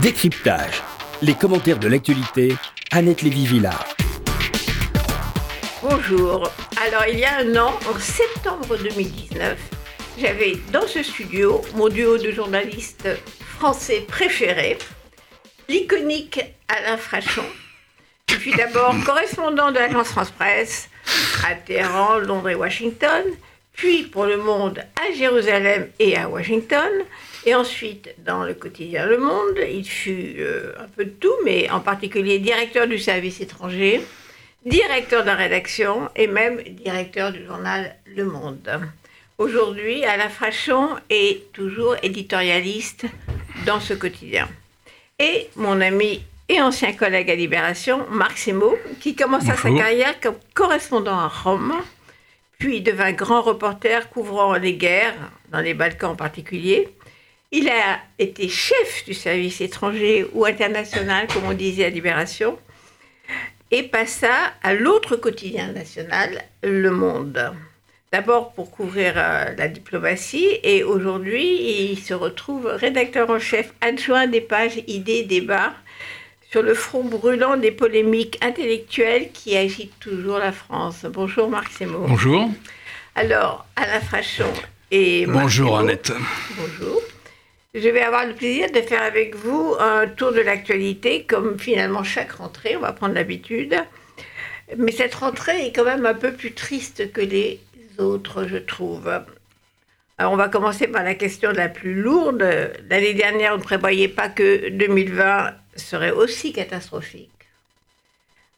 Décryptage. Les commentaires de l'actualité, Annette Lévy-Villard. Bonjour. Alors, il y a un an, en septembre 2019, j'avais dans ce studio mon duo de journalistes français préférés, l'iconique Alain Frachon, qui fut d'abord correspondant de l'agence France Presse à Téhéran, Londres et Washington, puis pour le Monde à Jérusalem et à Washington, et ensuite dans le quotidien Le Monde. Il fut euh, un peu de tout, mais en particulier directeur du service étranger, directeur de la rédaction et même directeur du journal Le Monde. Aujourd'hui, Alain Frachon est toujours éditorialiste dans ce quotidien. Et mon ami et ancien collègue à Libération, Marc Semo, qui commença sa carrière comme correspondant à Rome, puis devint grand reporter couvrant les guerres, dans les Balkans en particulier. Il a été chef du service étranger ou international, comme on disait à Libération, et passa à l'autre quotidien national, Le Monde. D'abord pour couvrir euh, la diplomatie et aujourd'hui il se retrouve rédacteur en chef adjoint des pages idées débats sur le front brûlant des polémiques intellectuelles qui agitent toujours la France. Bonjour Marc Semo. Bonjour. Alors, Alain Frachon et Bonjour Annette. Bonjour. Je vais avoir le plaisir de faire avec vous un tour de l'actualité, comme finalement chaque rentrée, on va prendre l'habitude. Mais cette rentrée est quand même un peu plus triste que les autres, je trouve. Alors on va commencer par la question la plus lourde. L'année dernière, on ne prévoyait pas que 2020 serait aussi catastrophique.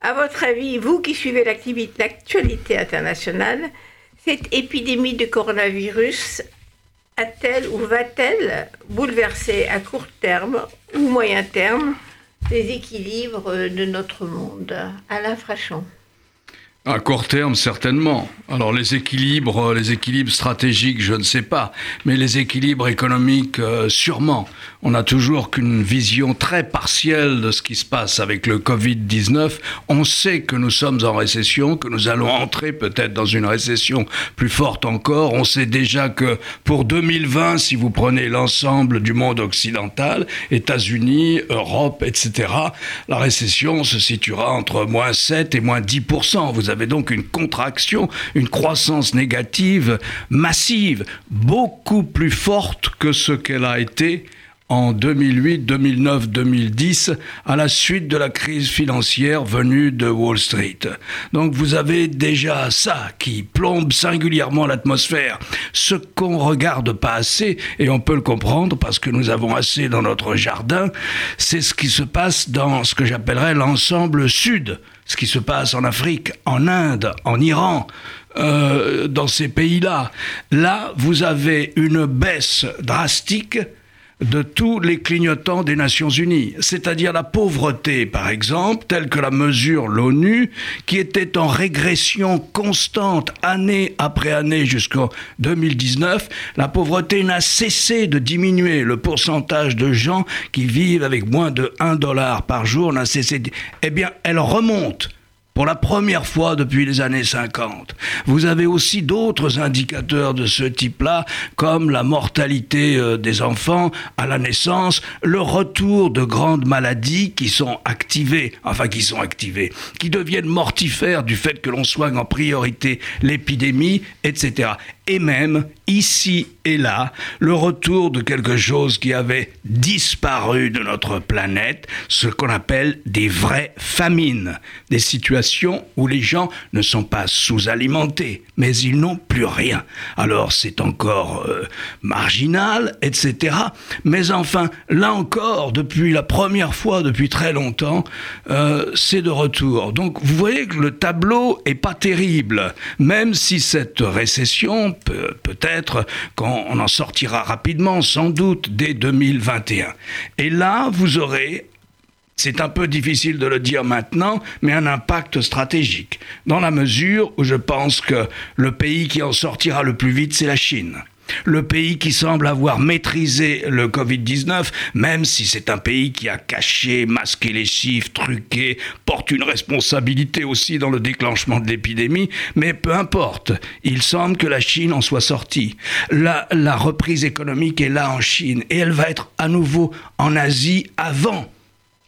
À votre avis, vous qui suivez l'actualité internationale, cette épidémie de coronavirus a-t-elle ou va-t-elle bouleverser à court terme ou moyen terme les équilibres de notre monde? Alain Frachon. À court terme, certainement. Alors les équilibres, les équilibres stratégiques, je ne sais pas, mais les équilibres économiques, euh, sûrement. On n'a toujours qu'une vision très partielle de ce qui se passe avec le Covid-19. On sait que nous sommes en récession, que nous allons entrer peut-être dans une récession plus forte encore. On sait déjà que pour 2020, si vous prenez l'ensemble du monde occidental, États-Unis, Europe, etc., la récession se situera entre moins 7 et moins 10%. Vous avez donc une contraction, une croissance négative massive, beaucoup plus forte que ce qu'elle a été en 2008, 2009, 2010, à la suite de la crise financière venue de Wall Street. Donc vous avez déjà ça qui plombe singulièrement l'atmosphère. Ce qu'on regarde pas assez, et on peut le comprendre parce que nous avons assez dans notre jardin, c'est ce qui se passe dans ce que j'appellerais l'ensemble sud, ce qui se passe en Afrique, en Inde, en Iran, euh, dans ces pays-là. Là, vous avez une baisse drastique de tous les clignotants des Nations Unies, c'est-à-dire la pauvreté, par exemple, telle que la mesure l'ONU, qui était en régression constante année après année jusqu'en 2019, la pauvreté n'a cessé de diminuer. Le pourcentage de gens qui vivent avec moins de 1 dollar par jour n'a cessé de... Eh bien, elle remonte pour la première fois depuis les années 50. Vous avez aussi d'autres indicateurs de ce type-là, comme la mortalité euh, des enfants à la naissance, le retour de grandes maladies qui sont activées, enfin qui sont activées, qui deviennent mortifères du fait que l'on soigne en priorité l'épidémie, etc. Et même, ici et là, le retour de quelque chose qui avait disparu de notre planète, ce qu'on appelle des vraies famines, des situations où les gens ne sont pas sous-alimentés, mais ils n'ont plus rien. Alors c'est encore euh, marginal, etc. Mais enfin, là encore, depuis la première fois, depuis très longtemps, euh, c'est de retour. Donc vous voyez que le tableau est pas terrible, même si cette récession peut peut-être qu'on en sortira rapidement, sans doute dès 2021. Et là, vous aurez c'est un peu difficile de le dire maintenant, mais un impact stratégique, dans la mesure où je pense que le pays qui en sortira le plus vite, c'est la Chine. Le pays qui semble avoir maîtrisé le Covid-19, même si c'est un pays qui a caché, masqué les chiffres, truqué, porte une responsabilité aussi dans le déclenchement de l'épidémie, mais peu importe, il semble que la Chine en soit sortie. La, la reprise économique est là en Chine et elle va être à nouveau en Asie avant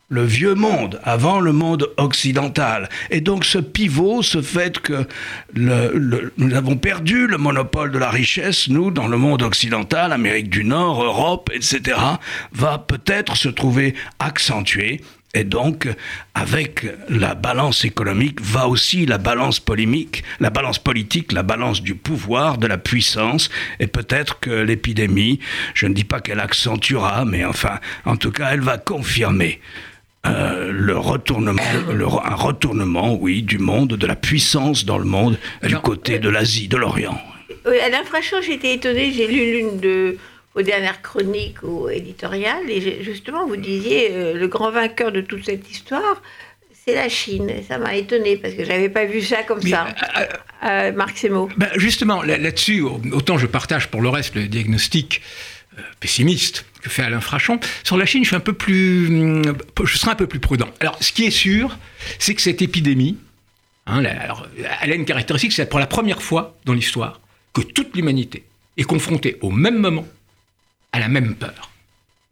le vieux monde, avant le monde occidental. Et donc ce pivot, ce fait que nous avons perdu le monopole de la richesse, nous, dans le monde occidental, Amérique du Nord, Europe, etc., va peut-être se trouver accentué. Et donc, avec la balance économique, va aussi la balance polémique, la balance politique, la balance du pouvoir, de la puissance. Et peut-être que l'épidémie, je ne dis pas qu'elle accentuera, mais enfin, en tout cas, elle va confirmer euh, le retournement, un retournement, oui, du monde, de la puissance dans le monde, du côté de l'Asie, de l'Orient. Alain Frachon, j'étais étonnée, j'ai lu l'une de vos dernières chroniques ou éditoriales, et justement, vous disiez, euh, le grand vainqueur de toute cette histoire, c'est la Chine. ça m'a étonné parce que je n'avais pas vu ça comme ça. Euh, Marc Semo. Ben justement, là-dessus, autant je partage pour le reste le diagnostic pessimiste que fait Alain Frachon. Sur la Chine, je suis un peu plus, hum, je serai un peu plus prudent. Alors, ce qui est sûr, c'est que cette épidémie, hein, elle a une caractéristique, c'est pour la première fois dans l'histoire que toute l'humanité est confrontée au même moment à la même peur.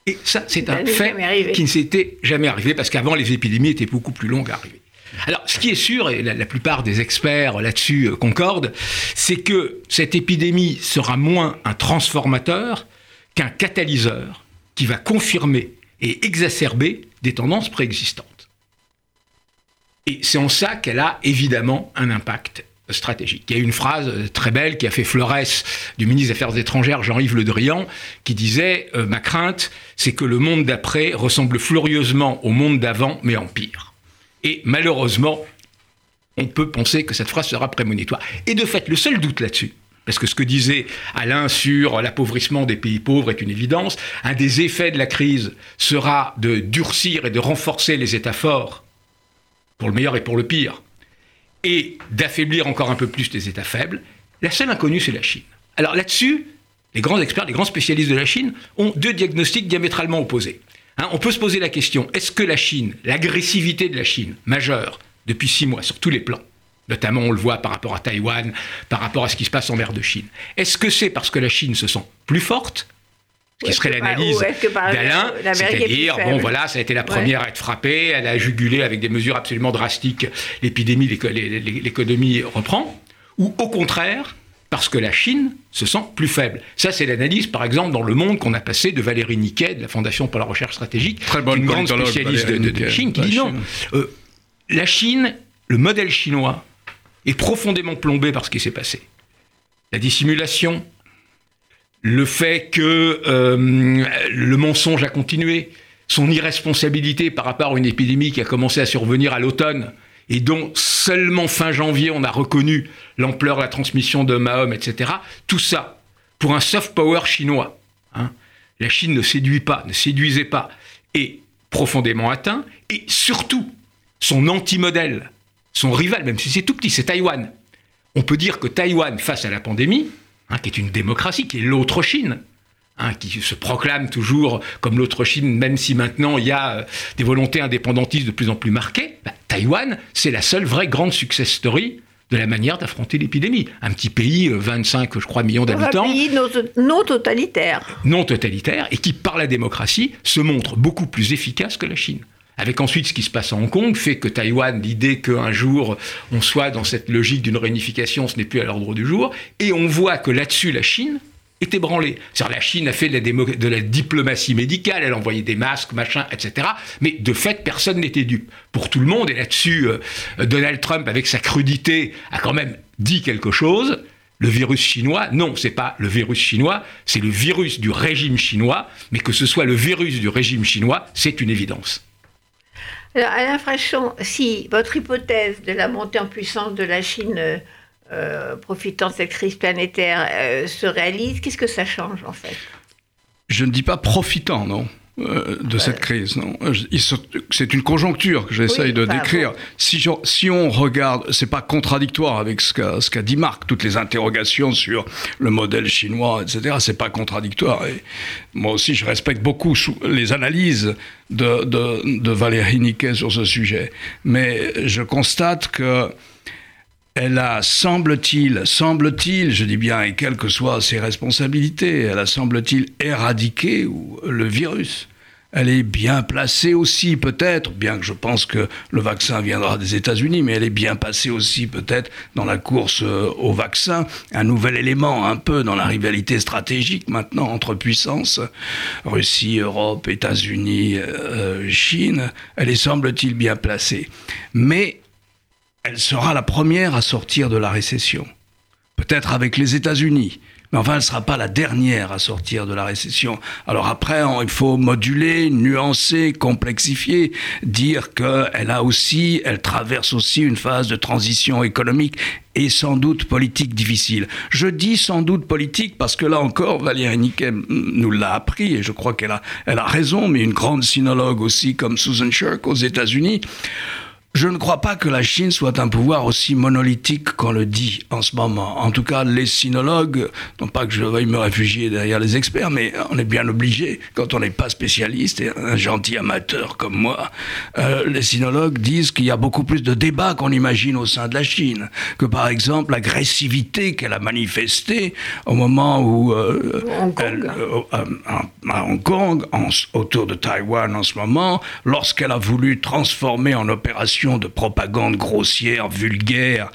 Et ça, c'est un fait qui ne s'était jamais arrivé parce qu'avant, les épidémies étaient beaucoup plus longues à arriver. Alors, ce qui est sûr, et la, la plupart des experts là-dessus euh, concordent, c'est que cette épidémie sera moins un transformateur qu'un catalyseur qui va confirmer et exacerber des tendances préexistantes. Et c'est en ça qu'elle a évidemment un impact stratégique. Il y a une phrase très belle qui a fait fleuresse du ministre des Affaires étrangères Jean-Yves Le Drian qui disait euh, Ma crainte, c'est que le monde d'après ressemble furieusement au monde d'avant, mais en pire. Et malheureusement, on peut penser que cette phrase sera prémonitoire. Et de fait, le seul doute là-dessus, parce que ce que disait Alain sur l'appauvrissement des pays pauvres est une évidence. Un des effets de la crise sera de durcir et de renforcer les États forts, pour le meilleur et pour le pire, et d'affaiblir encore un peu plus les États faibles. La seule inconnue, c'est la Chine. Alors là-dessus, les grands experts, les grands spécialistes de la Chine ont deux diagnostics diamétralement opposés. Hein, on peut se poser la question, est-ce que la Chine, l'agressivité de la Chine, majeure, depuis six mois sur tous les plans, Notamment, on le voit par rapport à Taïwan, par rapport à ce qui se passe en mer de Chine. Est-ce que c'est parce que la Chine se sent plus forte ce qui serait l'analyse d'Alain, c'est-à-dire, bon voilà, ça a été la première à être frappée, elle a jugulé avec des mesures absolument drastiques l'épidémie, l'économie reprend, ou au contraire, parce que la Chine se sent plus faible. Ça, c'est l'analyse, par exemple, dans Le Monde qu'on a passé de Valérie Niquet, de la Fondation pour la recherche stratégique, Très bonne une grande spécialiste de, Chine, qui dit non, euh, la Chine, le modèle chinois, est profondément plombé par ce qui s'est passé. La dissimulation, le fait que euh, le mensonge a continué, son irresponsabilité par rapport à une épidémie qui a commencé à survenir à l'automne et dont seulement fin janvier on a reconnu l'ampleur la transmission de Mahom, etc. Tout ça pour un soft power chinois. Hein. La Chine ne séduit pas, ne séduisait pas, est profondément atteint, et surtout son anti-modèle, son rival, même si c'est tout petit, c'est Taïwan. On peut dire que Taïwan, face à la pandémie, hein, qui est une démocratie, qui est l'autre Chine, hein, qui se proclame toujours comme l'autre Chine, même si maintenant il y a euh, des volontés indépendantistes de plus en plus marquées, bah, Taïwan, c'est la seule vraie grande success story de la manière d'affronter l'épidémie. Un petit pays, 25, euh, je crois, millions d'habitants. Un pays non totalitaire. Non totalitaire, et qui, par la démocratie, se montre beaucoup plus efficace que la Chine avec ensuite ce qui se passe à Hong Kong, fait que Taïwan, l'idée qu'un jour on soit dans cette logique d'une réunification, ce n'est plus à l'ordre du jour, et on voit que là-dessus la Chine est ébranlée. C'est-à-dire la Chine a fait de la, diplomatie médicale, elle a envoyé des masques, machin, etc. Mais de fait, personne n'était dupe. Pour tout le monde, et là-dessus, euh, Donald Trump, avec sa crudité, a quand même dit quelque chose. Le virus chinois, non, c'est pas le virus chinois, c'est le virus du régime chinois, mais que ce soit le virus du régime chinois, c'est une évidence. Alors, Alain Frachon, si votre hypothèse de la montée en puissance de la Chine euh, profitant de cette crise planétaire euh, se réalise, qu'est-ce que ça change en fait? Je ne dis pas profitant, non. Euh, de cette crise. Non c'est une conjoncture que j'essaye de décrire. Si, si, on regarde, c'est pas contradictoire avec ce qu'a dit Marc, toutes les interrogations sur le modèle chinois, etc. C'est pas contradictoire. Et moi aussi, je respecte beaucoup les analyses de, de, de Valérie Niquet sur ce sujet, mais je constate que elle a, semble-t-il, semble-t-il, je dis bien, et quelles que soient ses responsabilités, elle a, semble-t-il, éradiqué le virus. Elle est bien placée aussi, peut-être, bien que je pense que le vaccin viendra des États-Unis, mais elle est bien passée aussi, peut-être, dans la course euh, au vaccin. Un nouvel élément, un peu, dans la rivalité stratégique maintenant entre puissances, Russie, Europe, États-Unis, euh, Chine. Elle est, semble-t-il, bien placée. Mais elle sera la première à sortir de la récession. Peut-être avec les États-Unis, mais enfin, elle ne sera pas la dernière à sortir de la récession. Alors après, il faut moduler, nuancer, complexifier, dire qu'elle a aussi, elle traverse aussi une phase de transition économique et sans doute politique difficile. Je dis sans doute politique parce que là encore, Valérie Niquet nous l'a appris et je crois qu'elle a, elle a raison, mais une grande sinologue aussi comme Susan Shirk aux États-Unis je ne crois pas que la Chine soit un pouvoir aussi monolithique qu'on le dit en ce moment. En tout cas, les sinologues, non pas que je veuille me réfugier derrière les experts, mais on est bien obligé, quand on n'est pas spécialiste et un gentil amateur comme moi, euh, les sinologues disent qu'il y a beaucoup plus de débats qu'on imagine au sein de la Chine. Que par exemple, l'agressivité qu'elle a manifestée au moment où... Euh, Hong elle, euh, à Hong Kong, autour de Taïwan en ce moment, lorsqu'elle a voulu transformer en opération de propagande grossière, vulgaire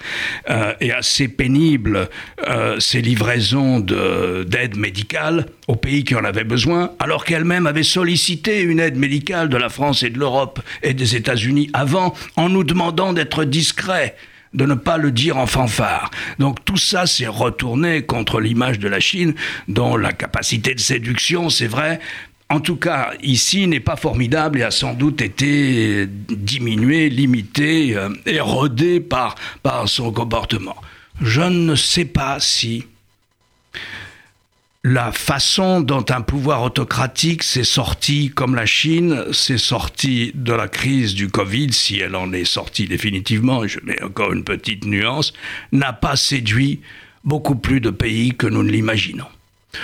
euh, et assez pénible euh, ces livraisons d'aide médicale aux pays qui en avaient besoin, alors qu'elle-même avait sollicité une aide médicale de la France et de l'Europe et des États-Unis avant, en nous demandant d'être discrets de ne pas le dire en fanfare. Donc tout ça s'est retourné contre l'image de la Chine, dont la capacité de séduction, c'est vrai, en tout cas, ici, n'est pas formidable et a sans doute été diminué, limité, euh, érodé par, par son comportement. Je ne sais pas si la façon dont un pouvoir autocratique s'est sorti, comme la Chine, s'est sorti de la crise du Covid, si elle en est sortie définitivement, et je mets encore une petite nuance, n'a pas séduit beaucoup plus de pays que nous ne l'imaginons.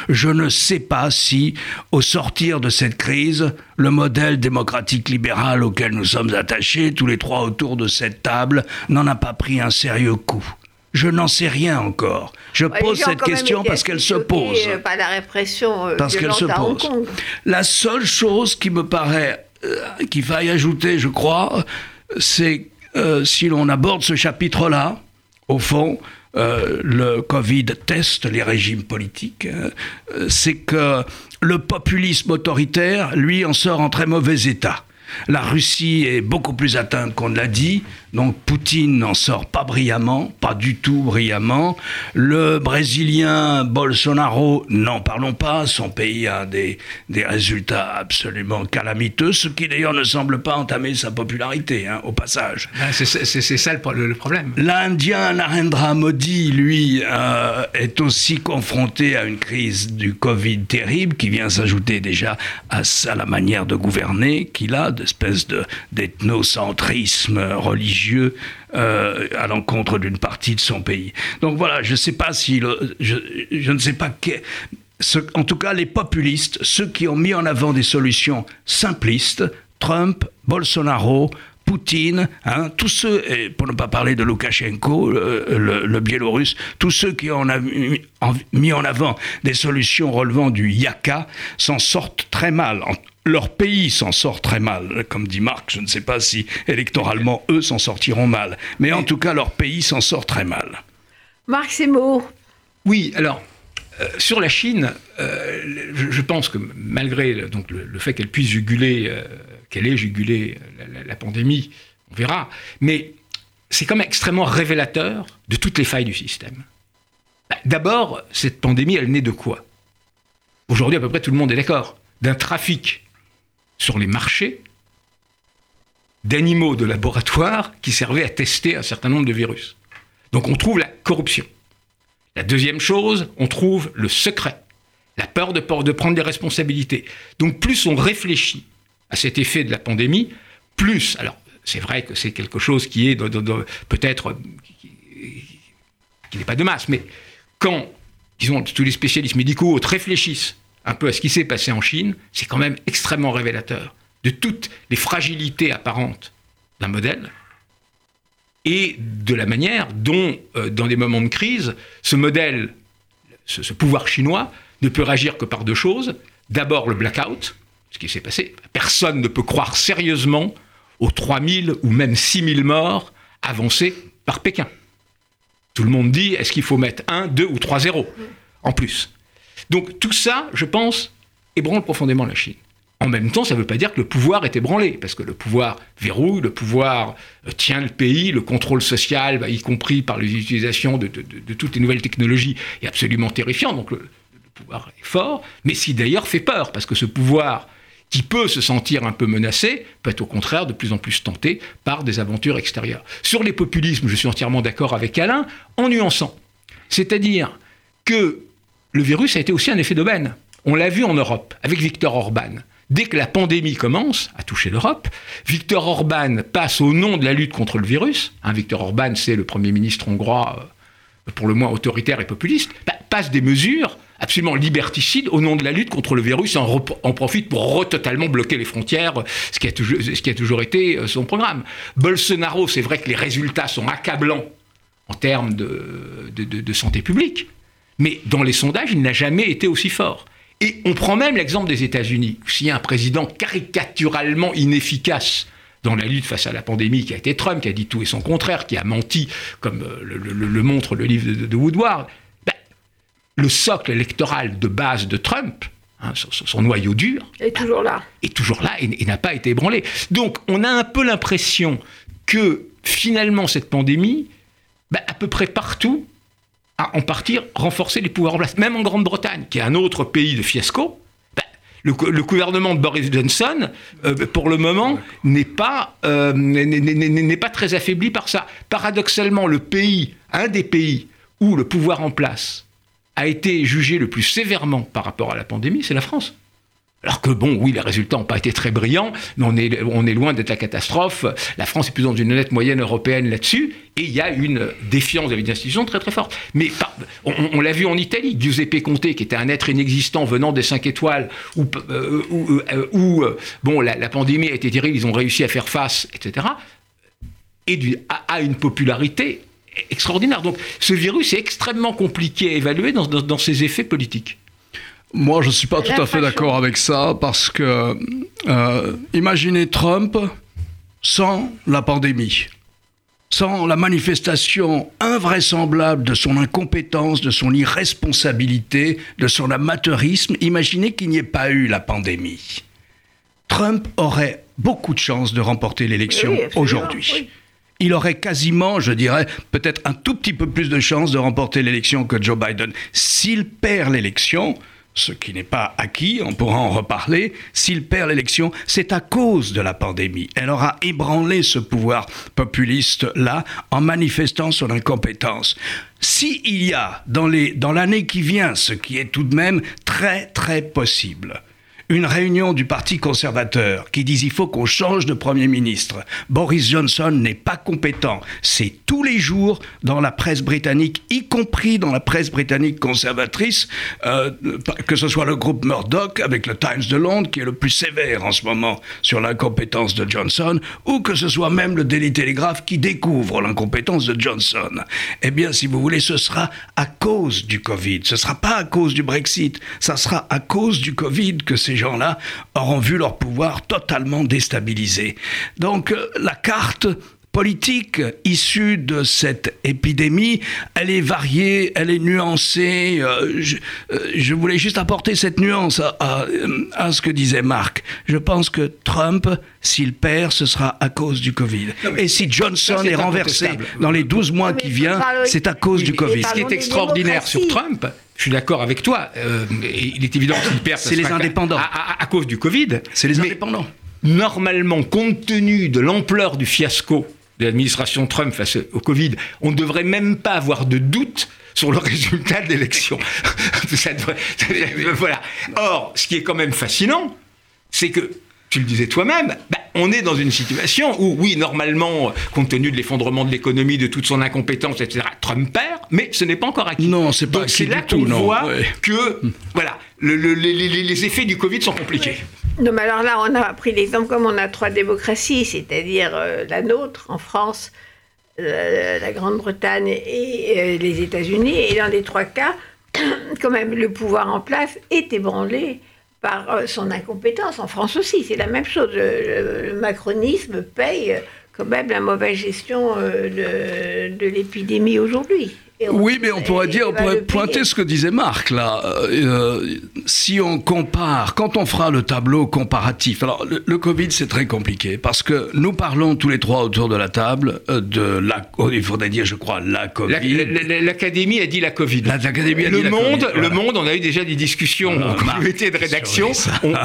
Je ne sais pas si, au sortir de cette crise, le modèle démocratique libéral auquel nous sommes attachés, tous les trois autour de cette table, n'en a pas pris un sérieux coup. Je n'en sais rien encore. Je pose cette question parce qu'elle se pose. Pas la répression euh, parce qu'elle se pose. La seule chose qui me paraît euh, qu'il faille ajouter, je crois, c'est euh, si l'on aborde ce chapitre-là, au fond, euh, le Covid teste les régimes politiques, hein, euh, c'est que le populisme autoritaire, lui, en sort en très mauvais état. La Russie est beaucoup plus atteinte qu'on ne l'a dit, donc Poutine n'en sort pas brillamment, pas du tout brillamment. Le Brésilien Bolsonaro, n'en parlons pas, son pays a des, des résultats absolument calamiteux, ce qui d'ailleurs ne semble pas entamer sa popularité, hein, au passage. Ben, c'est ça le, problème. L'Indien Narendra Modi, lui, euh, est aussi confronté à une crise du Covid terrible qui vient s'ajouter déjà à, à la manière de gouverner qu'il a, d'espèce d'ethnocentrisme religieux euh, à l'encontre d'une partie de son pays. Donc voilà, je ne sais pas si... je, ne sais pas... en tout cas, les populistes, ceux qui ont mis en avant des solutions simplistes, Trump, Bolsonaro, Poutine, hein, tous ceux, pour ne pas parler de Loukachenko, le, le, Biélorusse, tous ceux qui ont mis en avant des solutions relevant du yaka s'en sortent très mal leur pays s'en sort très mal. Comme dit Marc, je ne sais pas si électoralement eux s'en sortiront mal. Mais en tout cas, leur pays s'en sort très mal. Marc Semo. Oui, alors, euh, sur la Chine, euh, je, pense que malgré donc, le, fait qu'elle puisse juguler, euh, qu'elle ait jugulé la, pandémie, on verra, mais c'est quand même extrêmement révélateur de toutes les failles du système. Bah, d'abord, cette pandémie, elle naît de quoi? Aujourd'hui, à peu près tout le monde est d'accord. D'un trafic sur les marchés d'animaux de laboratoire qui servaient à tester un certain nombre de virus. Donc on trouve la corruption. La deuxième chose, on trouve le secret, la peur de, prendre des responsabilités. Donc plus on réfléchit à cet effet de la pandémie, plus, alors c'est vrai que c'est quelque chose qui est peut-être qui, n'est pas de masse, mais quand, disons, tous les spécialistes médicaux réfléchissent un peu à ce qui s'est passé en Chine, c'est quand même extrêmement révélateur de toutes les fragilités apparentes d'un modèle et de la manière dont, euh, dans des moments de crise, ce modèle, ce, pouvoir chinois, ne peut réagir que par deux choses. D'abord le blackout, ce qui s'est passé. Personne ne peut croire sérieusement aux 3000 ou même 6000 morts avancés par Pékin. Tout le monde dit, est-ce qu'il faut mettre 1, 2 ou 3 zéros? En plus Donc tout ça, je pense, ébranle profondément la Chine. En même temps, ça ne veut pas dire que le pouvoir est ébranlé, parce que le pouvoir verrouille, le pouvoir euh, tient le pays, le contrôle social, bah, y compris par l'utilisation de, toutes les nouvelles technologies, est absolument terrifiant. Donc le, pouvoir est fort, mais si d'ailleurs fait peur, parce que ce pouvoir qui peut se sentir un peu menacé, peut être au contraire de plus en plus tenté par des aventures extérieures. Sur les populismes, je suis entièrement d'accord avec Alain, en nuançant. C'est-à-dire que le virus a été aussi un effet d'aubaine. On l'a vu en Europe, avec Viktor Orban. Dès que la pandémie commence à toucher l'Europe, Viktor Orban passe au nom de la lutte contre le virus. Hein, Viktor Orban, c'est le Premier ministre hongrois, euh, pour le moins autoritaire et populiste, bah, passe des mesures absolument liberticides au nom de la lutte contre le virus, en, en profite pour totalement bloquer les frontières, ce qui, a toujours, été euh, son programme. Bolsonaro, c'est vrai que les résultats sont accablants en termes de santé publique, mais dans les sondages, il n'a jamais été aussi fort. Et on prend même l'exemple des États-Unis, s'il y a un président caricaturalement inefficace dans la lutte face à la pandémie, qui a été Trump, qui a dit tout et son contraire, qui a menti, comme euh, le, montre le livre de, Woodward, ben, le socle électoral de base de Trump, hein, son, noyau dur, est toujours là. Est toujours là et, n'a pas été ébranlé. Donc on a un peu l'impression que finalement cette pandémie, ben, à peu près partout, à en partir renforcer les pouvoirs en place. Même en Grande-Bretagne, qui est un autre pays de fiasco, ben, le, gouvernement de Boris Johnson, euh, pour le moment, n'est pas, euh, n'est pas très affaibli par ça. Paradoxalement, le pays, un des pays où le pouvoir en place a été jugé le plus sévèrement par rapport à la pandémie, c'est la France. Alors que bon, oui, les résultats n'ont pas été très brillants, mais on est, loin d'être la catastrophe. La France est plus dans une honnête moyenne européenne là-dessus, et il y a une défiance vis-à-vis des institutions très très forte. Mais on, l'a vu en Italie, Giuseppe Conte, qui était un être inexistant venant des 5 étoiles, où, euh, euh, euh, bon, la, pandémie a été terrible, ils ont réussi à faire face, etc., et a, une popularité extraordinaire. Donc ce virus est extrêmement compliqué à évaluer dans ses effets politiques. Moi, je ne suis pas tout à fait d'accord avec ça parce que euh, imaginez Trump sans la pandémie, sans la manifestation invraisemblable de son incompétence, de son irresponsabilité, de son amateurisme. Imaginez qu'il n'y ait pas eu la pandémie. Trump aurait beaucoup de chances de remporter l'élection aujourd'hui. il aurait quasiment, je dirais, peut-être un tout petit peu plus de chances de remporter l'élection que Joe Biden. S'il perd l'élection, ce qui n'est pas acquis, on pourra en reparler, s'il perd l'élection, c'est à cause de la pandémie. Elle aura ébranlé ce pouvoir populiste-là en manifestant son incompétence. S'il y a dans l'année qui vient, ce qui est tout de même très très possible, une réunion du Parti conservateur qui dit il faut qu'on change de Premier ministre. Boris Johnson n'est pas compétent. C'est tous les jours dans la presse britannique, y compris dans la presse britannique conservatrice, euh, que ce soit le groupe Murdoch avec le Times de Londres qui est le plus sévère en ce moment sur l'incompétence de Johnson, ou que ce soit même le Daily Telegraph qui découvre l'incompétence de Johnson. Eh bien, si vous voulez, ce sera à cause du Covid. Ce ne sera pas à cause du Brexit. Ça sera à cause du Covid que ces gens-là auront vu leur pouvoir totalement déstabilisé. Donc euh, la carte politique issue de cette épidémie, elle est variée, elle est nuancée. Euh, euh, je, voulais juste apporter cette nuance à, ce que disait Marc. Je pense que Trump, s'il perd, ce sera à cause du Covid. Et si Johnson est, renversé dans les 12 mois qui viennent, c'est à cause du Covid. Ce qui est extraordinaire sur Trump, je suis d'accord avec toi. Euh, il est évident qu'il perd. C'est les indépendants. À, cause du Covid. C'est les indépendants. Normalement, compte tenu de l'ampleur du fiasco de l'administration Trump face au Covid, on ne devrait même pas avoir de doute sur le résultat de l'élection. voilà. Or, ce qui est quand même fascinant, c'est que, tu le disais toi-même, bah, on est dans une situation où, oui, normalement, compte tenu de l'effondrement de l'économie, de toute son incompétence, etc., Trump perd, mais ce n'est pas encore acquis. Non, c'est pas Donc c'est là qu'on voit que, voilà, les, effets du Covid sont compliqués. Non, mais alors là, on a pris l'exemple comme on a trois démocraties, c'est-à-dire euh, la nôtre en France, euh, la Grande-Bretagne et euh, les États-Unis. Et dans les trois cas, quand même, le pouvoir en place est ébranlé par son incompétence. En France aussi, c'est la même chose. Le, macronisme paye quand même la mauvaise gestion de l'épidémie aujourd'hui. Oui, mais on pourrait dire, on pourrait pointer ce que disait Marc là. Euh, si on compare, quand on fera le tableau comparatif, alors le, Covid c'est très compliqué parce que nous parlons tous les trois autour de la table euh, de la, oh, il faudrait dire, je crois, la Covid. L'Académie a dit la Covid. L'Académie a le dit monde, la COVID, Le monde, on a eu déjà des discussions au comité de rédaction.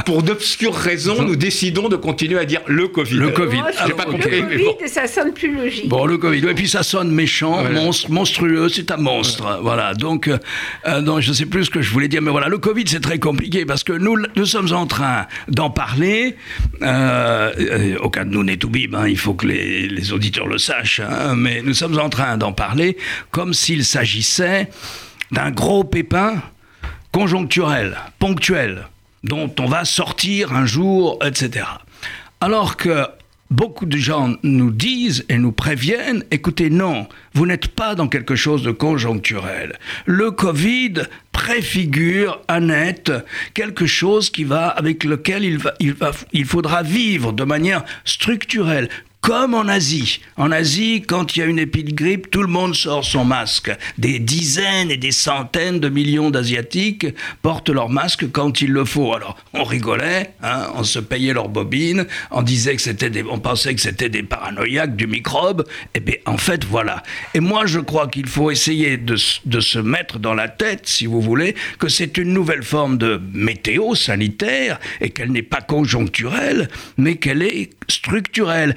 pour d'obscures raisons, nous décidons de continuer à dire le Covid. Le Covid. Pas compris. Le Covid, ça sonne plus logique. Bon, le Covid. Et puis ça sonne méchant, monstre, monstrueux c'est un monstre. Voilà. Donc, euh, donc, je ne sais plus ce que je voulais dire, mais voilà, le Covid, c'est très compliqué parce que nous, nous sommes en train d'en parler. Euh, euh, aucun de nous n'est tout hein, il faut que les, les, auditeurs le sachent, hein, mais nous sommes en train d'en parler comme s'il s'agissait d'un gros pépin conjoncturel, ponctuel, dont on va sortir un jour, etc. Alors que beaucoup de gens nous disent et nous préviennent, écoutez, non, vous n'êtes pas dans quelque chose de conjoncturel. Le Covid préfigure à net quelque chose qui va, avec lequel il, va, il, faudra vivre de manière structurelle, comme en Asie. En Asie, quand il y a une épidémie de grippe, tout le monde sort son masque. Des dizaines et des centaines de millions d'Asiatiques portent leur masque quand il le faut. Alors, on rigolait, hein, on se payait leurs bobines, on disait que c'était des, on pensait que c'était des paranoïaques du microbe. Eh bien, en fait, voilà. Et moi, je crois qu'il faut essayer de se mettre dans la tête, si vous voulez, que c'est une nouvelle forme de météo sanitaire et qu'elle n'est pas conjoncturelle, mais qu'elle est structurelle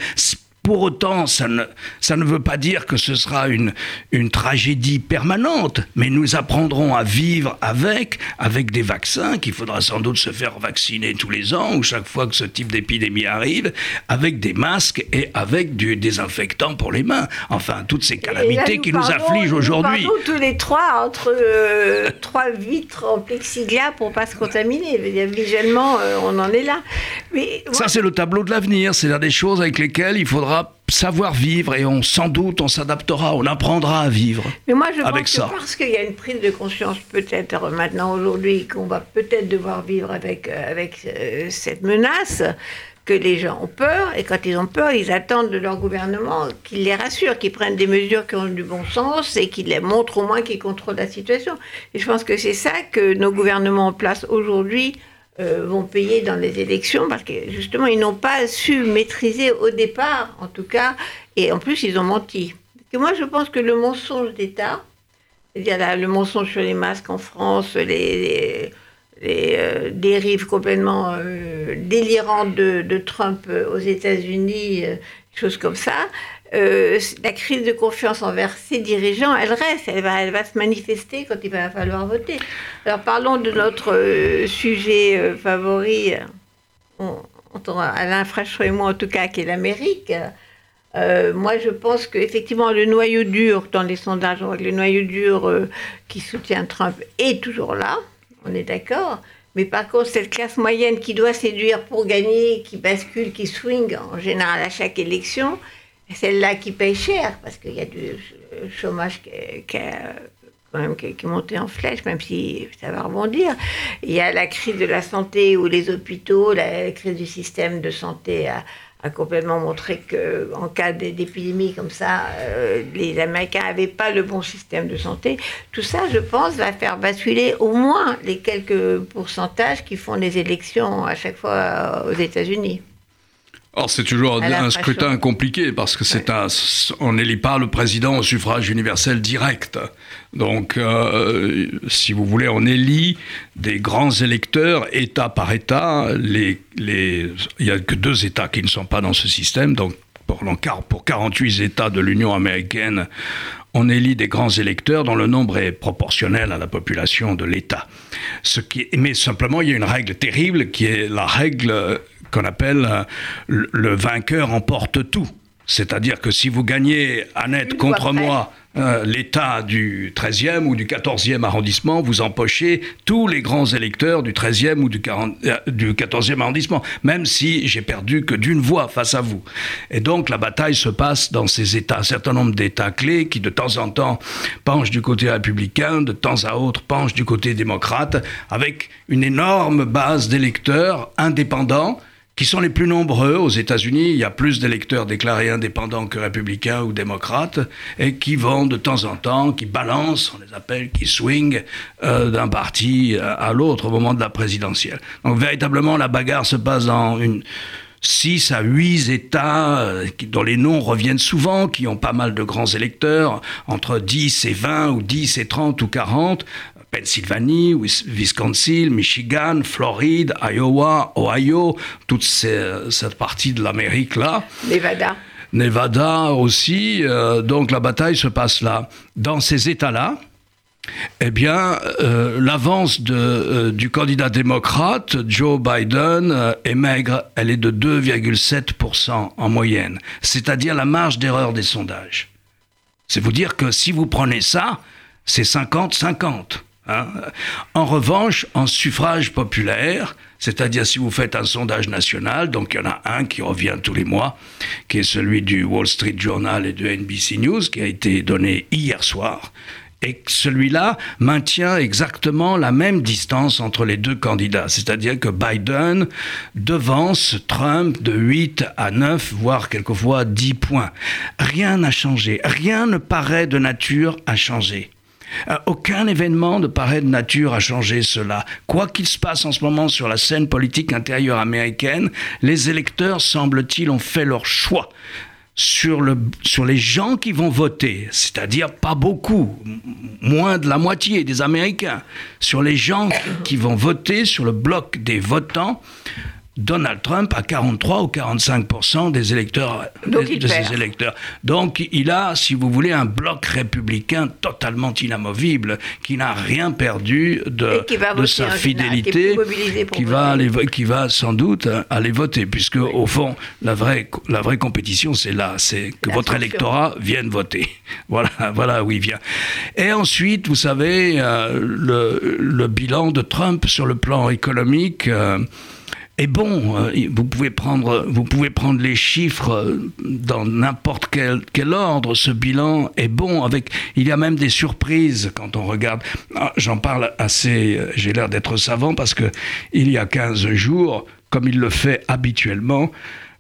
pour autant, ça ne, ça ne veut pas dire que ce sera une, une tragédie permanente, mais nous apprendrons à vivre avec, avec des vaccins qu'il faudra sans doute se faire vacciner tous les ans ou chaque fois que ce type d'épidémie arrive, avec des masques et avec du désinfectant pour les mains. Enfin, toutes ces calamités qui nous affligent aujourd'hui. Nous tous les trois entre euh, trois vitres en plexiglas pour pas se contaminer. Visuellement, euh, on en est là. Mais, Ça, c'est le tableau de l'avenir. C'est-à-dire des choses avec lesquelles il faudra savoir vivre et on sans doute on s'adaptera, on apprendra à vivre. Mais moi je avec pense ça. que parce qu'il y a une prise de conscience peut-être maintenant aujourd'hui qu'on va peut-être devoir vivre avec euh, avec euh, cette menace que les gens ont peur, et quand ils ont peur, ils attendent de leur gouvernement qu'il les rassure, qu'ils prennent des mesures qui ont du bon sens et qu'ils les montrent au moins qu'ils contrôlent la situation. Et je pense que c'est ça que nos gouvernements en place aujourd'hui euh, vont payer dans les élections parce que justement ils n'ont pas su maîtriser au départ, en tout cas, et en plus ils ont menti. Que moi je pense que le mensonge d'État, c'est-à-dire le mensonge sur les masques en France, les, les, euh, dérives complètement euh, délirantes de, de, Trump aux États-Unis, choses comme ça, euh, la crise de confiance envers ses dirigeants, elle reste, elle va, elle va se manifester quand il va falloir voter. Alors parlons de notre euh, sujet euh, favori, on, on, Alain Frachot et moi en tout cas, qui est l'Amérique. moi, je pense qu'effectivement, le noyau dur dans les sondages, le noyau dur qui soutient Trump est toujours là, on est d'accord. Mais par contre, cette classe moyenne qui doit séduire pour gagner, qui bascule, qui swing en général à chaque élection, celle-là qui paye cher, parce qu'il y a du chômage qui, quand même, qui, est monté en flèche, même si ça va rebondir. Il y a la crise de la santé ou les hôpitaux, la crise du système de santé a, complètement montré qu'en cas d'épidémie comme ça, euh, les Américains n'avaient pas le bon système de santé. Tout ça, je pense, va faire basculer au moins les quelques pourcentages qui font les élections à chaque fois aux États-Unis. Alors c'est toujours un, scrutin compliqué parce que c'est un, on n'élit pas le président au suffrage universel direct. Donc, euh, si vous voulez, on élit des grands électeurs État par État. Les, les, il n'y a que deux États qui ne sont pas dans ce système, donc pour pour 48 États de l'Union américaine, on élit des grands électeurs dont le nombre est proportionnel à la population de l'État. Ce qui, mais simplement, il y a une règle terrible qui est la règle qu'on appelle euh, le vainqueur emporte tout. C'est-à-dire que si vous gagnez Annette contre moi euh, l'État du 13e ou du 14e arrondissement, vous empochez tous les grands électeurs du 13e ou du, 40, euh, du 14e arrondissement, même si j'ai perdu que d'une voix face à vous. Et donc la bataille se passe dans ces États, un certain nombre d'États clés qui de temps en temps penchent du côté républicain, de temps à autre penchent du côté démocrate, avec une énorme base d'électeurs indépendants qui sont les plus nombreux aux États-Unis. Il y a plus d'électeurs déclarés indépendants que républicains ou démocrates, et qui vont de temps en temps, qui balancent, on les appelle, qui swing euh, d'un parti à l'autre au moment de la présidentielle. Donc véritablement, la bagarre se passe dans une 6 à 8 États euh, dont les noms reviennent souvent, qui ont pas mal de grands électeurs, entre 10 et 20 ou 10 et 30 ou 40, Pennsylvanie, Wisconsin, Michigan, Floride, Iowa, Ohio, toute cette partie de l'Amérique là. Nevada. Nevada aussi. Euh, donc la bataille se passe là. Dans ces États-là, eh bien, euh, l'avance euh, du candidat démocrate, Joe Biden, est maigre. Elle est de 2,7% en moyenne, c'est-à-dire la marge d'erreur des sondages. C'est vous dire que si vous prenez ça, c'est 50-50. Hein. En revanche, en suffrage populaire, c'est-à-dire si vous faites un sondage national, donc il y en a un qui revient tous les mois, qui est celui du Wall Street Journal et de NBC News, qui a été donné hier soir, et celui-là maintient exactement la même distance entre les deux candidats. C'est-à-dire que Biden devance Trump de 8 à 9, voire quelquefois 10 points. Rien n'a changé. Rien ne paraît de nature à changer. Euh, aucun événement ne paraît de nature à changer cela. Quoi qu'il se passe en ce moment sur la scène politique intérieure américaine, les électeurs, semble-t-il, ont fait leur choix sur, le, sur les gens qui vont voter, c'est-à-dire pas beaucoup, moins de la moitié des Américains, sur les gens qui vont voter, sur le bloc des votants, Donald Trump a 43 ou 45% des électeurs de, ses électeurs. Donc il a, si vous voulez, un bloc républicain totalement inamovible, qui n'a rien perdu de, de sa fidélité, qui, va aller, qui va sans doute aller voter, puisque au fond la vraie la vraie compétition c'est là, c'est que votre électorat vienne voter. Voilà, voilà où il vient. Et ensuite, vous savez, euh, le, le, bilan de Trump sur le plan économique. Euh, et bon. Euh, vous pouvez prendre, vous pouvez prendre les chiffres euh, dans n'importe quel, quel, ordre. Ce bilan est bon. Avec, il y a même des surprises quand on regarde. Ah, j'en parle assez. Euh, j'ai l'air d'être savant parce que il y a 15 jours, comme il le fait habituellement,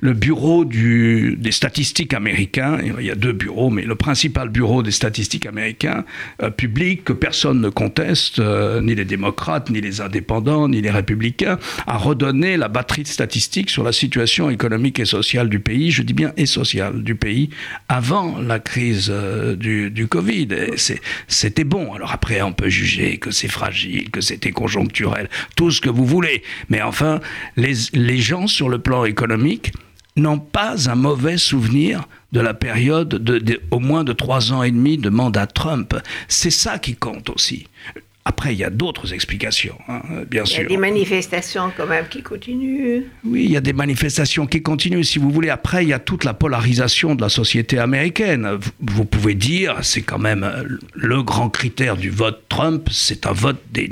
le bureau des statistiques américains, il y a deux bureaux, mais le principal bureau des statistiques américains, euh, public, que personne ne conteste, euh, ni les démocrates, ni les indépendants, ni les républicains, a redonné la batterie de statistiques sur la situation économique et sociale du pays, je dis bien et sociale du pays, avant la crise euh, du, Covid. C'était bon. Alors après, on peut juger que c'est fragile, que c'était conjoncturel, tout ce que vous voulez. Mais enfin, les gens sur le plan économique, n'ont pas un mauvais souvenir de la période de, au moins de trois ans et demi de mandat Trump. C'est ça qui compte aussi. Après, il y a d'autres explications, hein, bien sûr. Il y a des manifestations quand même qui continuent. Oui, il y a des manifestations qui continuent, si vous voulez. Après, il y a toute la polarisation de la société américaine. Vous pouvez dire, c'est quand même le grand critère du vote Trump, c'est un vote des,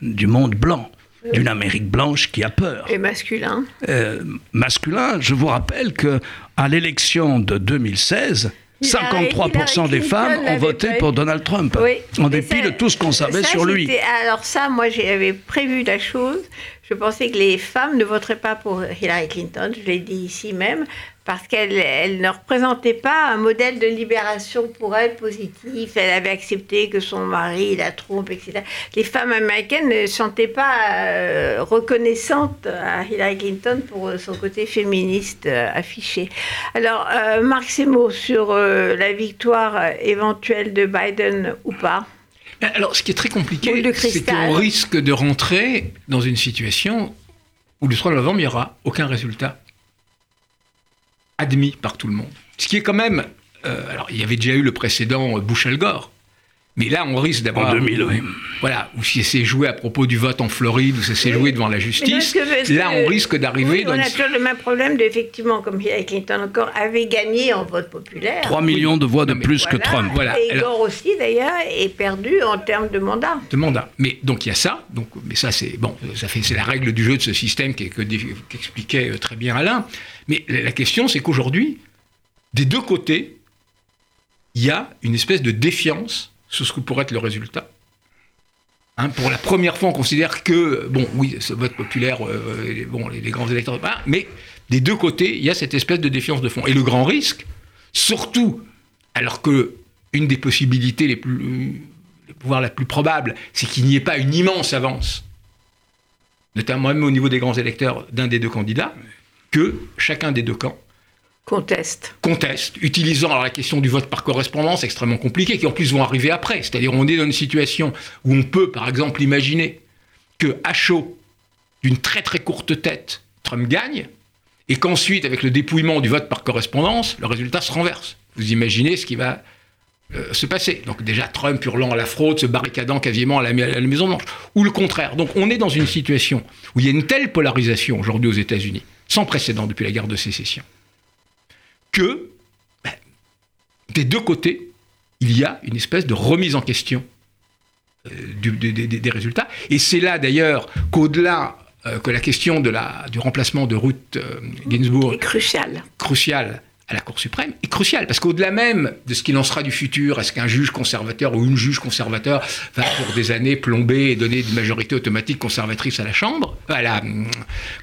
du monde blanc d'une Amérique blanche qui a peur. Et masculin euh, Masculin, je vous rappelle que à l'élection de 2016, 53% des femmes ont voté pour Donald Trump, en dépit de tout ce qu'on savait sur lui. Alors ça, moi, j'avais prévu la chose. Je pensais que les femmes ne voteraient pas pour Hillary Clinton, je l'ai dit ici même, parce qu'elle elle ne représentait pas un modèle de libération pour elle positif. Elle avait accepté que son mari la trompe, etc. Les femmes américaines ne se sentaient pas euh, reconnaissantes à Hillary Clinton pour son côté féministe euh, affiché. Alors, euh, Marc Semo sur la victoire éventuelle de Biden ou pas? Alors, ce qui est très compliqué, c'est qu'on risque de rentrer dans une situation où le 3 novembre, il n'y aura aucun résultat admis par tout le monde. Ce qui est quand même... euh, alors, il y avait déjà eu le précédent Bush-Al Gore. Mais là, on risque d'avoir... En 2000, oui. Voilà, ou si c'est joué à propos du vote en Floride, ou ça s'est joué devant la justice, que- là, on risque d'arriver Oui, dans on a toujours le même problème d'effectivement, comme Hillary Clinton encore avait gagné en vote populaire. 3 millions de voix de Non, plus que. Trump. Voilà. Et Alors- Gore aussi, d'ailleurs, est perdu en termes de mandat. de mandat. Mais donc il y a ça. Donc, mais ça c'est bon, ça fait c'est la règle du jeu de ce système qu'expliquait euh, très bien Alain. Mais la question c'est qu'aujourd'hui, des deux côtés, il y a une espèce de défiance sur ce que pourrait être le résultat. Hein, pour la première fois, on considère que, bon, oui, ce vote populaire, euh, bon, les, les grands électeurs, voilà, mais des deux côtés, il y a cette espèce de défiance de fond. Et le grand risque, surtout, alors que une des possibilités les plus, voire la plus probable, c'est qu'il n'y ait pas une immense avance, notamment même au niveau des grands électeurs d'un des deux candidats, que chacun des deux camps Conteste. conteste, utilisant alors la question du vote par correspondance extrêmement compliquée, qui en plus vont arriver après. C'est-à-dire on est dans une situation où on peut, par exemple, imaginer que à chaud, d'une très très courte tête, Trump gagne, et qu'ensuite, avec le dépouillement du vote par correspondance, le résultat se renverse. Vous imaginez ce qui va euh, se passer. Donc déjà, Trump hurlant à la fraude, se barricadant quasiment à la, à la Maison-Blanche. Ou le contraire. Donc on est dans une situation où il y a une telle polarisation aujourd'hui aux États-Unis, sans précédent depuis la guerre de sécession, que ben, des deux côtés, il y a une espèce de remise en question euh, du- des- résultats. Et c'est là d'ailleurs qu'au-delà euh, que la question de la, du remplacement de Ruth euh, Ginsburg C'est crucial. crucial à la Cour suprême est crucial parce qu'au-delà même de ce qu'il en sera du futur, est-ce qu'un juge conservateur ou une juge conservateur va pour des années plomber et donner une majorité automatique conservatrice à la Chambre, à la hum,